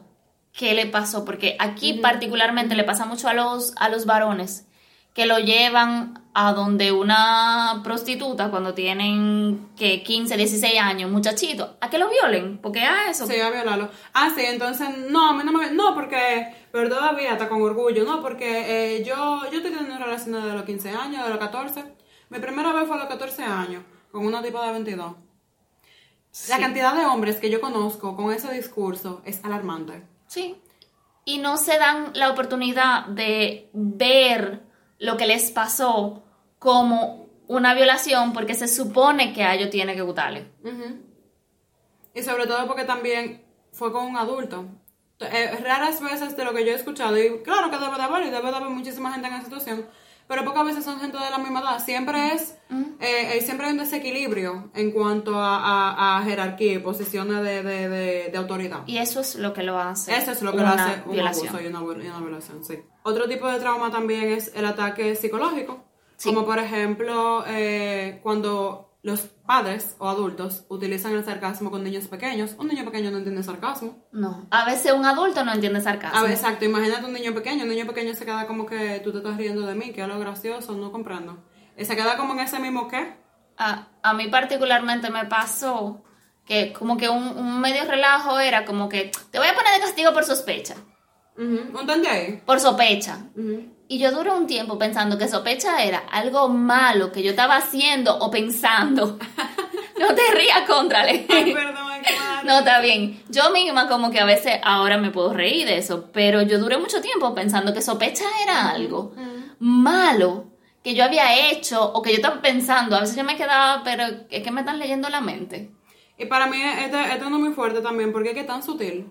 qué le pasó, porque aquí particularmente le pasa mucho a los, a los varones que lo llevan a donde una prostituta cuando tienen que 15, 16 años, muchachito, a que lo violen, porque a eso. Sí, a violarlo. Ah, sí, entonces, no, a mí no me... No, porque... Pero todavía está con orgullo, ¿no? Porque eh, yo, yo estoy teniendo relaciones de los 15 años, de los 14. Mi primera vez fue a los 14 años, con una tipa de 22. La cantidad de hombres que yo conozco con ese discurso es alarmante. Sí. Y no se dan la oportunidad de ver lo que les pasó como una violación porque se supone que a ellos tiene que gustarle. Y sobre todo porque también fue con un adulto. Eh, raras veces de lo que yo he escuchado, y claro que debe de haber, y debe de haber muchísima gente en esa situación, pero pocas veces son gente de la misma edad. Siempre es, eh, eh, siempre hay un desequilibrio en cuanto a, a- a jerarquía y posiciones de, de- de- de autoridad. Y eso es lo que lo hace. Eso es lo que lo hace un violación. abuso y una, vi- y una violación, sí. Otro tipo de trauma también es el ataque psicológico, Sí. como por ejemplo eh, cuando los padres o adultos utilizan el sarcasmo con niños pequeños. Un niño pequeño no entiende sarcasmo. No, a veces un adulto no entiende sarcasmo. A ver, exacto, imagínate un niño pequeño, un niño pequeño se queda como que tú te estás riendo de mí, que es lo gracioso, no comprendo. Y se queda como en ese mismo qué. A, a mí particularmente me pasó que como que un, un medio relajo era como que te voy a poner de castigo por sospecha. Ujú, ¿Entendí ahí? Por sospecha. Ujú. Y yo duré un tiempo pensando que sospecha era algo malo que yo estaba haciendo o pensando. no te rías, contrale. Ay, perdón, claro. No, está bien. Yo misma como que a veces ahora me puedo reír de eso, pero yo duré mucho tiempo pensando que sospecha era algo malo que yo había hecho o que yo estaba pensando. A veces yo me quedaba, pero es que me están leyendo la mente. Y para mí este, este es muy fuerte también, porque es que es tan sutil,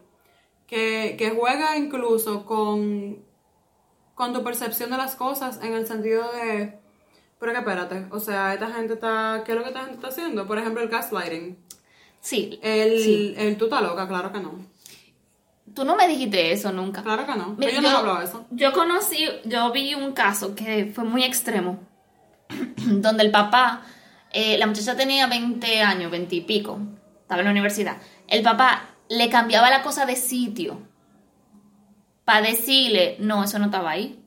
que, que juega incluso con, con tu percepción de las cosas en el sentido de, pero que espérate, o sea, esta gente está, ¿qué es lo que esta gente está haciendo? Por ejemplo, el gaslighting. Sí, El, sí. el tú estás loca, claro que no. Tú no me dijiste eso nunca. Claro que no. Mira, yo no he hablado de eso. yo conocí, yo vi un caso que fue muy extremo, donde el papá, eh, la muchacha tenía 20 años, 20 y pico, estaba en la universidad. El papá le cambiaba la cosa de sitio para decirle, no, eso no estaba ahí.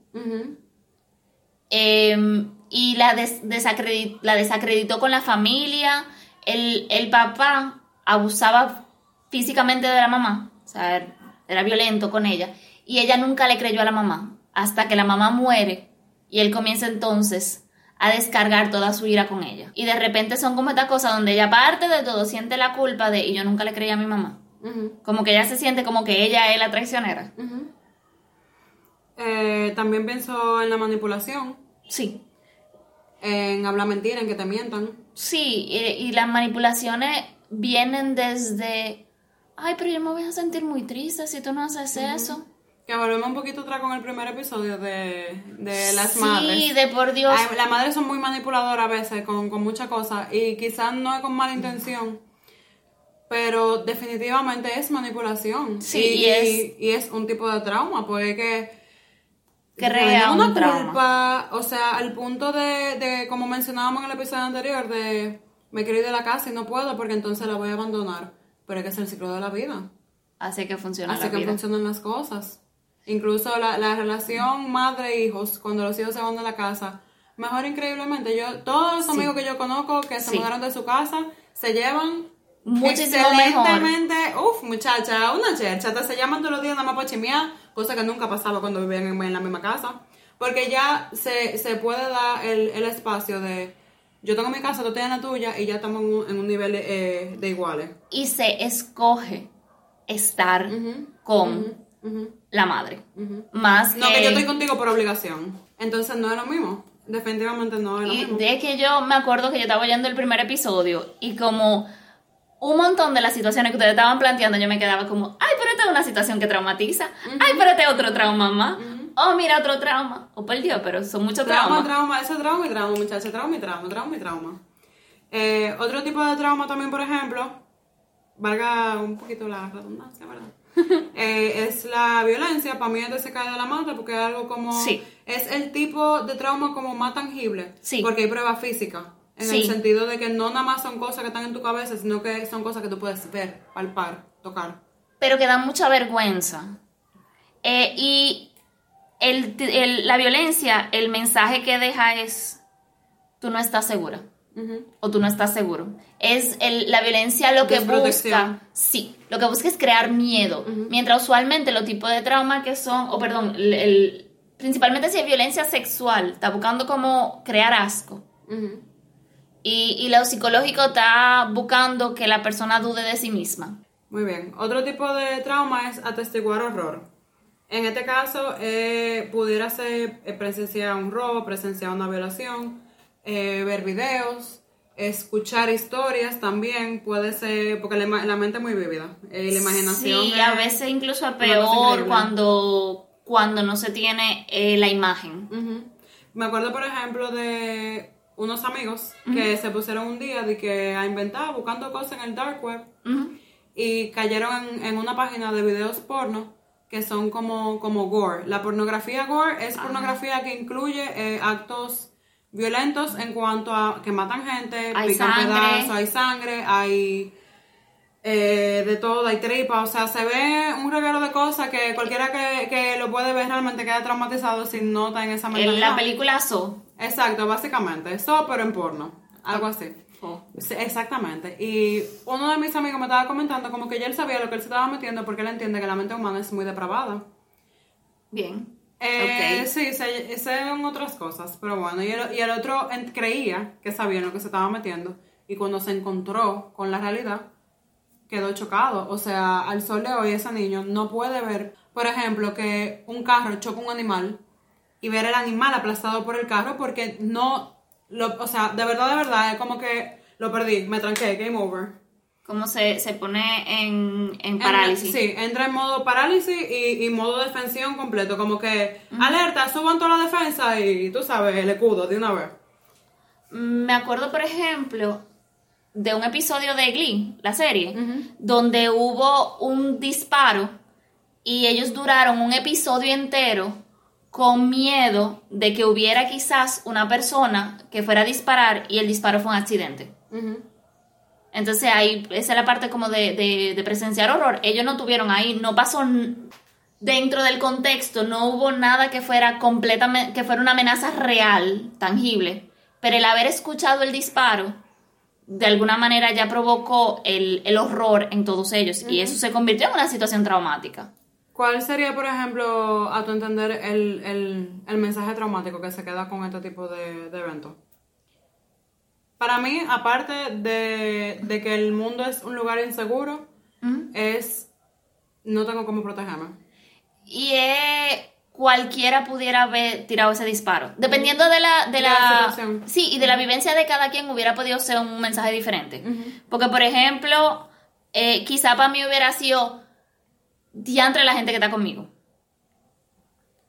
Em, y la, des- desacredi- la desacreditó con la familia. El, el papá abusaba físicamente de la mamá, o sea, er- era violento con ella. Y ella nunca le creyó a la mamá, hasta que la mamá muere y él comienza entonces a descargar toda su ira con ella. Y de repente son como estas cosas donde ella, aparte de todo, siente la culpa de, y yo nunca le creí a mi mamá. Como que ella se siente como que ella es la traicionera. Eh, también pienso en la manipulación, Sí, en hablar mentira, en que te mientan. Sí, y, y las manipulaciones vienen desde, ay, pero yo me voy a sentir muy triste si tú no haces eso. Que volvemos un poquito atrás con el primer episodio de, de las sí, madres. de por Dios. Ay, las madres son muy manipuladoras a veces con, con muchas cosas y quizás no es con mala intención, pero definitivamente es manipulación. Sí, y, y es- y es un tipo de trauma, porque que Crea una un trauma. culpa, o sea, al punto de, de, como mencionábamos en el episodio anterior, de me quiero ir de la casa y no puedo porque entonces la voy a abandonar. Pero es que es el ciclo de la vida. Así que funciona Así la que vida. funcionan las cosas. Incluso la, la relación madre-hijos, cuando los hijos se van de la casa, mejor increíblemente. Yo, todos los Sí. amigos que yo conozco que se Sí. mudaron de su casa, se llevan Muchísimo mejor. excelentemente. Uf, muchacha, una chercha. Hasta se llaman todos los días nada más para chimear, cosa que nunca pasaba cuando vivían en, en la misma casa. Porque ya se, se puede dar el, el espacio de yo tengo mi casa, tú tienes la tuya y ya estamos en un, en un nivel eh, de iguales. Y se escoge estar con la madre. Más que... No, que yo estoy contigo por obligación. Entonces no es lo mismo. Definitivamente no es lo Y mismo. de que yo me acuerdo que yo estaba oyendo el primer episodio y como un montón de las situaciones que ustedes estaban planteando, yo me quedaba como, ay, pero esta es una situación que traumatiza. Ay, pero este es otro trauma más. Oh, mira, otro trauma. Oh, por Dios, pero son muchos Trauma, traumas. trauma, eso es trauma y trauma, muchachos. Trauma y trauma, trauma y trauma. Eh, otro tipo de trauma también, por ejemplo, valga un poquito la redundancia, ¿verdad? Eh, es la violencia. Para mí este se cae de la mata porque es algo como... Sí. Es el tipo de trauma como más tangible. Sí. Porque hay pruebas físicas. En Sí. el sentido de que no nada más son cosas que están en tu cabeza, sino que son cosas que tú puedes ver, palpar, tocar. pero que dan mucha vergüenza. Eh, y el- el- la violencia, el mensaje que deja es, tú no estás segura Ujú. o tú no estás seguro. Es el- la violencia lo que busca, sí, lo que busca es crear miedo. Mientras usualmente los tipos de trauma que son, o perdón, el- el- principalmente si es violencia sexual, está buscando como crear asco. Ujú. Y, y lo psicológico está buscando que la persona dude de sí misma. Muy bien. Otro tipo de trauma es atestiguar horror. En este caso, eh, pudiera ser eh, presenciar un robo, presenciar una violación, eh, ver videos, escuchar historias también, puede ser, porque la, mente es muy vívida, eh, la imaginación. Sí, es- a veces incluso es peor cuando, cuando no se tiene la imagen. Me acuerdo, por ejemplo, de unos amigos que se pusieron un día de que a inventar, buscando cosas en el dark web, y cayeron en, en una página de videos porno que son como, como gore. La pornografía gore es pornografía que incluye eh, actos violentos en cuanto a que matan gente, Hay pican sangre. pedazos, hay sangre, hay eh, de todo, hay tripa, o sea, se ve un regalo de cosas que cualquiera que, que lo puede ver realmente queda traumatizado si no está en esa En mentalidad. la película So. Exacto, básicamente, eso pero en porno, algo así. Oh. Sí, exactamente. Y uno de mis amigos me estaba comentando como que ya él sabía lo que él se estaba metiendo porque él entiende que la mente humana es muy depravada. Bien. Eh, Ok. Sí, se, otras cosas, pero bueno, y el, y el otro en- creía que sabía en lo que se estaba metiendo y cuando se encontró con la realidad quedó chocado. O sea, al sol de hoy ese niño no puede ver, por ejemplo, que un carro choca un animal y ver el animal aplastado por el carro porque no, lo, o sea, de verdad, de verdad, es como que lo perdí, me tranqué, game over. Como se, se pone en, en parálisis. sí, entra en modo parálisis y, y modo defensión completo, como que, alerta, suban toda la defensa y tú sabes, el escudo de una vez. Me acuerdo, por ejemplo, de un episodio de Glee, la serie, donde hubo un disparo y ellos duraron un episodio entero con miedo de que hubiera quizás una persona que fuera a disparar y el disparo fue un accidente. Entonces ahí, esa es la parte como de, de, de presenciar horror. Ellos no tuvieron ahí, no pasó dentro del contexto, no hubo nada que fuera completamente, que fuera una amenaza real, tangible. Pero el haber escuchado el disparo, de alguna manera ya provocó el, el horror en todos ellos. Y eso se convirtió en una situación traumática. ¿Cuál sería, por ejemplo, a tu entender, el, el, el mensaje traumático que se queda con este tipo de, de eventos? Para mí, aparte de, de que el mundo es un lugar inseguro, es no tengo cómo protegerme. Y eh, cualquiera pudiera haber tirado ese disparo. Dependiendo de la, de la la, situación. sí, y de la vivencia de cada quien hubiera podido ser un mensaje diferente. Porque, por ejemplo, eh, quizá para mí hubiera sido diantre la gente que está conmigo.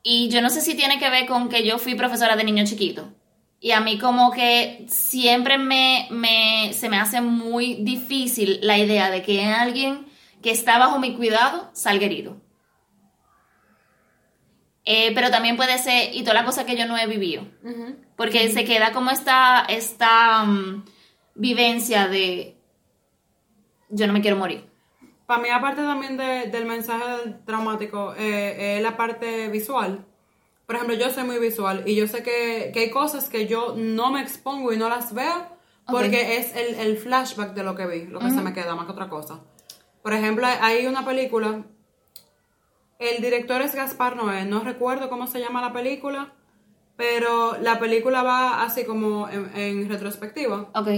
Y yo no sé si tiene que ver con que yo fui profesora de niño chiquito. Y a mí como que siempre me, me, se me hace muy difícil la idea de que alguien que está bajo mi cuidado salga herido. Eh, pero también puede ser, y toda la cosa que yo no he vivido. Porque se queda como esta, esta mm, vivencia de yo no me quiero morir. Para mí, aparte también de- del mensaje traumático, eh, es la parte visual. Por ejemplo, yo soy muy visual y yo sé que, que hay cosas que yo no me expongo y no las veo porque es el, el flashback de lo que vi, lo que se me queda más que otra cosa. Por ejemplo, hay- una película, el director es Gaspar Noé, no recuerdo cómo se llama la película, pero la película va así como en, en retrospectiva. Ok.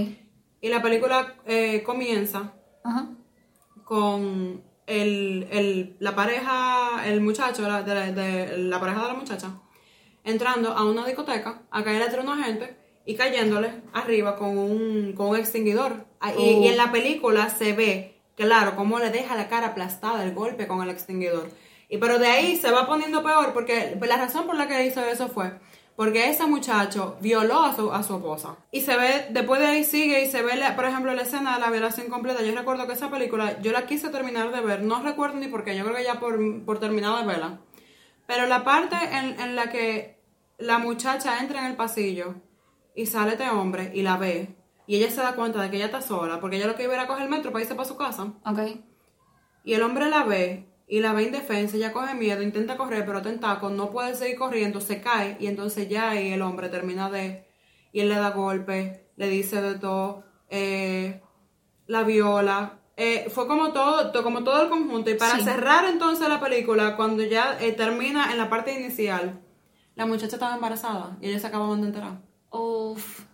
Y la película eh, comienza Ajá. Con el, el- la pareja, el muchacho, la, de, de- la pareja de la muchacha, entrando a una discoteca a caer entre una gente y cayéndole arriba con un, con un extinguidor. Y, Oh. y en la película se ve, claro, cómo le deja la cara aplastada el golpe con el extinguidor. Y pero de ahí se va poniendo peor porque la razón por la que hizo eso fue porque ese muchacho violó a su, a su esposa. Y se ve, después de ahí sigue y se ve, por ejemplo, la escena de la violación completa. Yo recuerdo que esa película, yo la quise terminar de ver, no recuerdo ni por qué, yo creo que ya por, por terminado de verla. Pero la parte en, en la que la muchacha entra en el pasillo y sale este hombre y la ve, y ella se da cuenta de que ella está sola, porque ella lo que iba era coger el metro para irse para su casa. Ok. Y el hombre la ve y la ve indefensa, ella coge miedo, intenta correr, pero está en taco, no puede seguir corriendo, se cae y entonces ya ahí el hombre termina de... Y él le da golpe, le dice de todo, eh, la viola. Eh, fue como todo, to- como todo el conjunto. Y para Sí. cerrar entonces la película, cuando ya eh, termina en la parte inicial, la muchacha estaba embarazada y ella se acababan de enterar. Uf.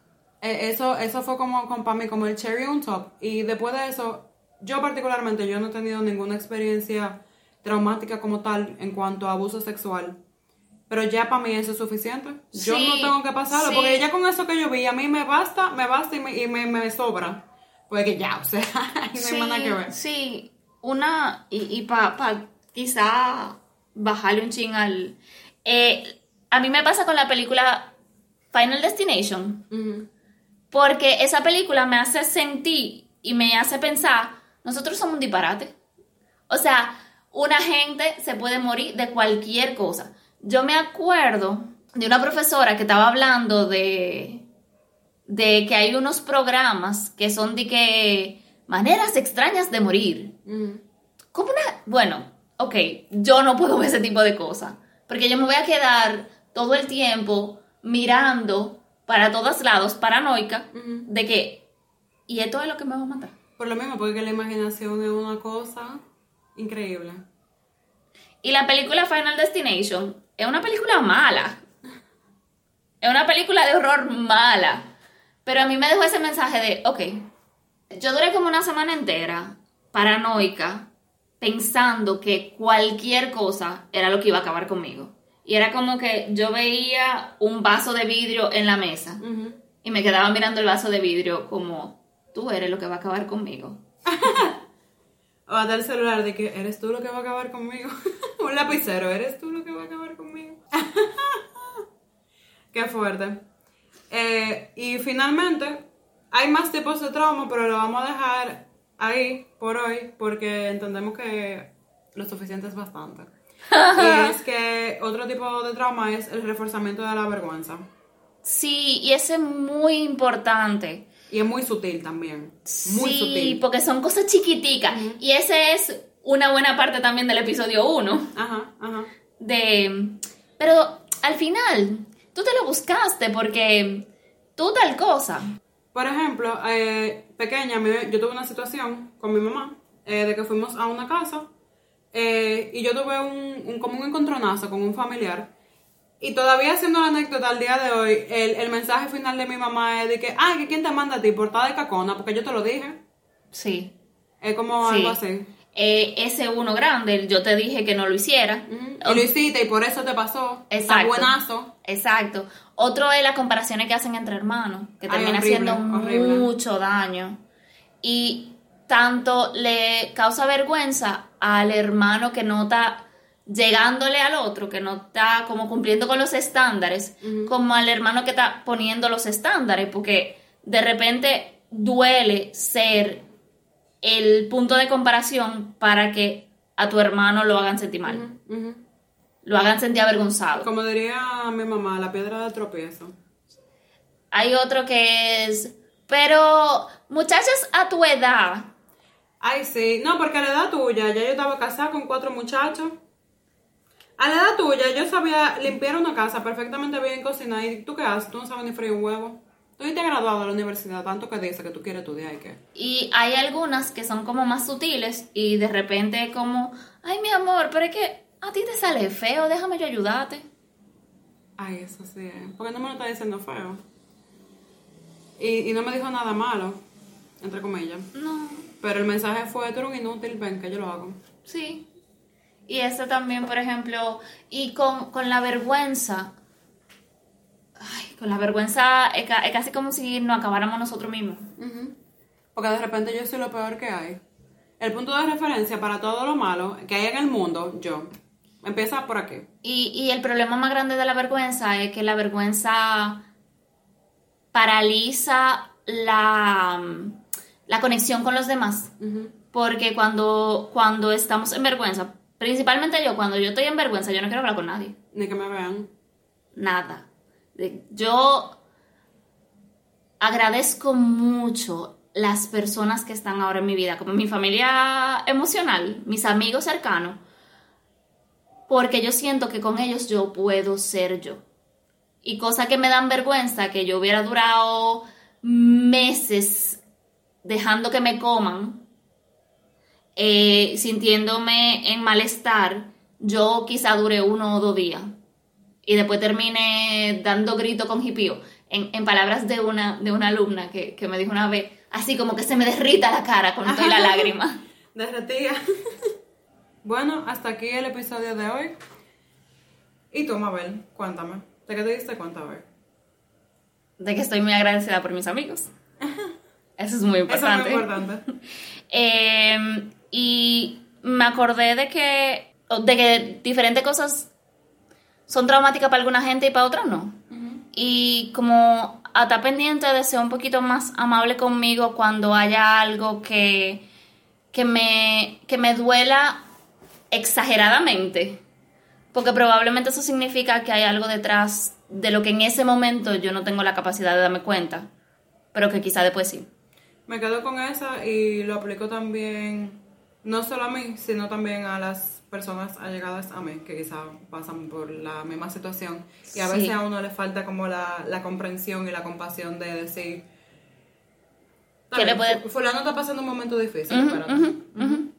Eso, eso fue como, como para mí, como el cherry on top. Y después de eso, yo particularmente, yo no he tenido ninguna experiencia traumática como tal en cuanto a abuso sexual. Pero ya para mí eso es suficiente. Yo Sí, no tengo que pasarlo, sí. porque ya con eso que yo vi, a mí me basta, me basta y me, y me, me sobra. Porque ya, o sea, no hay más nada que ver. sí. Una, y, y para pa quizá bajarle un ching al... eh, a mí me pasa con la película Final Destination, porque esa película me hace sentir y me hace pensar, nosotros somos un disparate. O sea, una gente se puede morir de cualquier cosa. Yo me acuerdo de una profesora que estaba hablando de, de que hay unos programas que son de que maneras extrañas de morir. Como una... Bueno, ok, yo no puedo ver ese tipo de cosas, porque yo me voy a quedar todo el tiempo mirando para todos lados, paranoica, Ujú. de que... Y esto es lo que me va a matar. Por lo mismo, porque la imaginación es una cosa increíble. Y la película Final Destination es una película mala. Es una película de horror mala. Pero a mí me dejó ese mensaje de, ok, yo duré como una semana entera paranoica pensando que cualquier cosa era lo que iba a acabar conmigo. Y era como que yo veía un vaso de vidrio en la mesa y me quedaba mirando el vaso de vidrio como, tú eres lo que va a acabar conmigo. O hasta el celular de que eres tú lo que va a acabar conmigo. Un lapicero, eres tú lo que va a acabar conmigo. Qué fuerte. Eh, y finalmente, hay más tipos de trauma, pero lo vamos a dejar ahí por hoy porque entendemos que lo suficiente es bastante. y es que otro tipo de trauma es el reforzamiento de la vergüenza. Sí, y ese es muy importante. Y es muy sutil también. Muy sí, sutil. porque son cosas chiquiticas. Y ese es una buena parte también del episodio 1. Ajá, ajá. De. Pero al final, tú te lo buscaste porque tú tal cosa. Por ejemplo, eh, pequeña, yo tuve una situación con mi mamá eh, de que fuimos a una casa eh, y yo tuve un, un- como un encontronazo con un familiar. Y todavía haciendo la anécdota al día de hoy, el, el mensaje final de mi mamá es de que, ay, que quién te manda a ti por estar de cacona, porque yo te lo dije. Sí. Es como Sí. algo así. Eh, ese uno grande, yo te dije que no lo hiciera. Y lo hiciste y por eso te pasó. Está Exacto. buenazo. Exacto. Otro es las comparaciones que hacen entre hermanos, que Ay, termina horrible, haciendo horrible. mucho daño. Y tanto le causa vergüenza al hermano que no está llegándole al otro, que no está como cumpliendo con los estándares, como al hermano que está poniendo los estándares, porque de repente duele ser el punto de comparación para que a tu hermano lo hagan sentir mal, lo hagan sentir avergonzado. Como diría mi mamá, la piedra de tropiezo. Hay otro que es, pero muchachos a tu edad, Ay, sí. No, porque a la edad tuya, ya yo estaba casada con cuatro muchachos. A la edad tuya, yo sabía limpiar una casa perfectamente bien, cocinar. ¿Y tú qué haces? Tú no sabes ni freír un huevo. Tú te has graduado de la universidad, tanto que dice que tú quieres estudiar y qué. y hay algunas que son como más sutiles y de repente como, ay mi amor, pero es que a ti te sale feo, déjame yo ayudarte. Ay, eso sí. es. Porque no me lo está diciendo feo. Y, y no me dijo nada malo, entre comillas. No, Pero el mensaje fue, tú eres un inútil, ven, que yo lo hago. sí. Y eso también, por ejemplo, y con, con la vergüenza, ay, con la vergüenza es, ca- es casi como si nos acabáramos nosotros mismos. Porque de repente yo soy lo peor que hay. El punto de referencia para todo lo malo que hay en el mundo, yo. Empieza por aquí. Y, y el problema más grande de la vergüenza es que la vergüenza paraliza la, la conexión con los demás. Porque cuando, cuando estamos en vergüenza, principalmente yo, cuando yo estoy en vergüenza, yo no quiero hablar con nadie. Ni que me vean. Nada. Yo agradezco mucho las personas que están ahora en mi vida, como mi familia emocional, mis amigos cercanos, porque yo siento que con ellos yo puedo ser yo. Y cosas que me dan vergüenza, que yo hubiera durado meses dejando que me coman, eh, sintiéndome en malestar, yo quizá dure uno o dos días y después termine dando grito con hipío. En, en palabras de una, de una alumna que, que me dijo una vez, así como que se me derrita la cara con toda la lágrima. Derretía. bueno, hasta aquí el episodio de hoy. Y tú, Mabel, cuéntame. ¿De qué te diste cuenta hoy? De que estoy muy agradecida por mis amigos. Eso es muy Eso es importante. muy importante. Eh, y me acordé de que, de que diferentes cosas son traumáticas para alguna gente y para otras no. Y como a estar pendiente de ser un poquito más amable conmigo cuando haya algo que, que, me, que me duela exageradamente. Porque probablemente eso significa que hay algo detrás de lo que en ese momento yo no tengo la capacidad de darme cuenta, pero que quizá después sí. Me quedo con esa y lo aplico también, no solo a mí, sino también a las personas allegadas a mí, que quizá pasan por la misma situación. Y a Sí. veces a uno le falta como la, la comprensión y la compasión de decir, "Está Que le puede- fu- fulano está pasando un momento difícil, Ujú, espérate". ujú, ujú.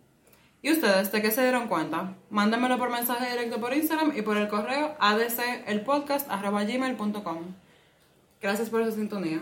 ¿Y ustedes de qué se dieron cuenta? Mándenmelo por mensaje directo por Instagram y por el correo adcelpodcast.gmail.com Gracias por su sintonía.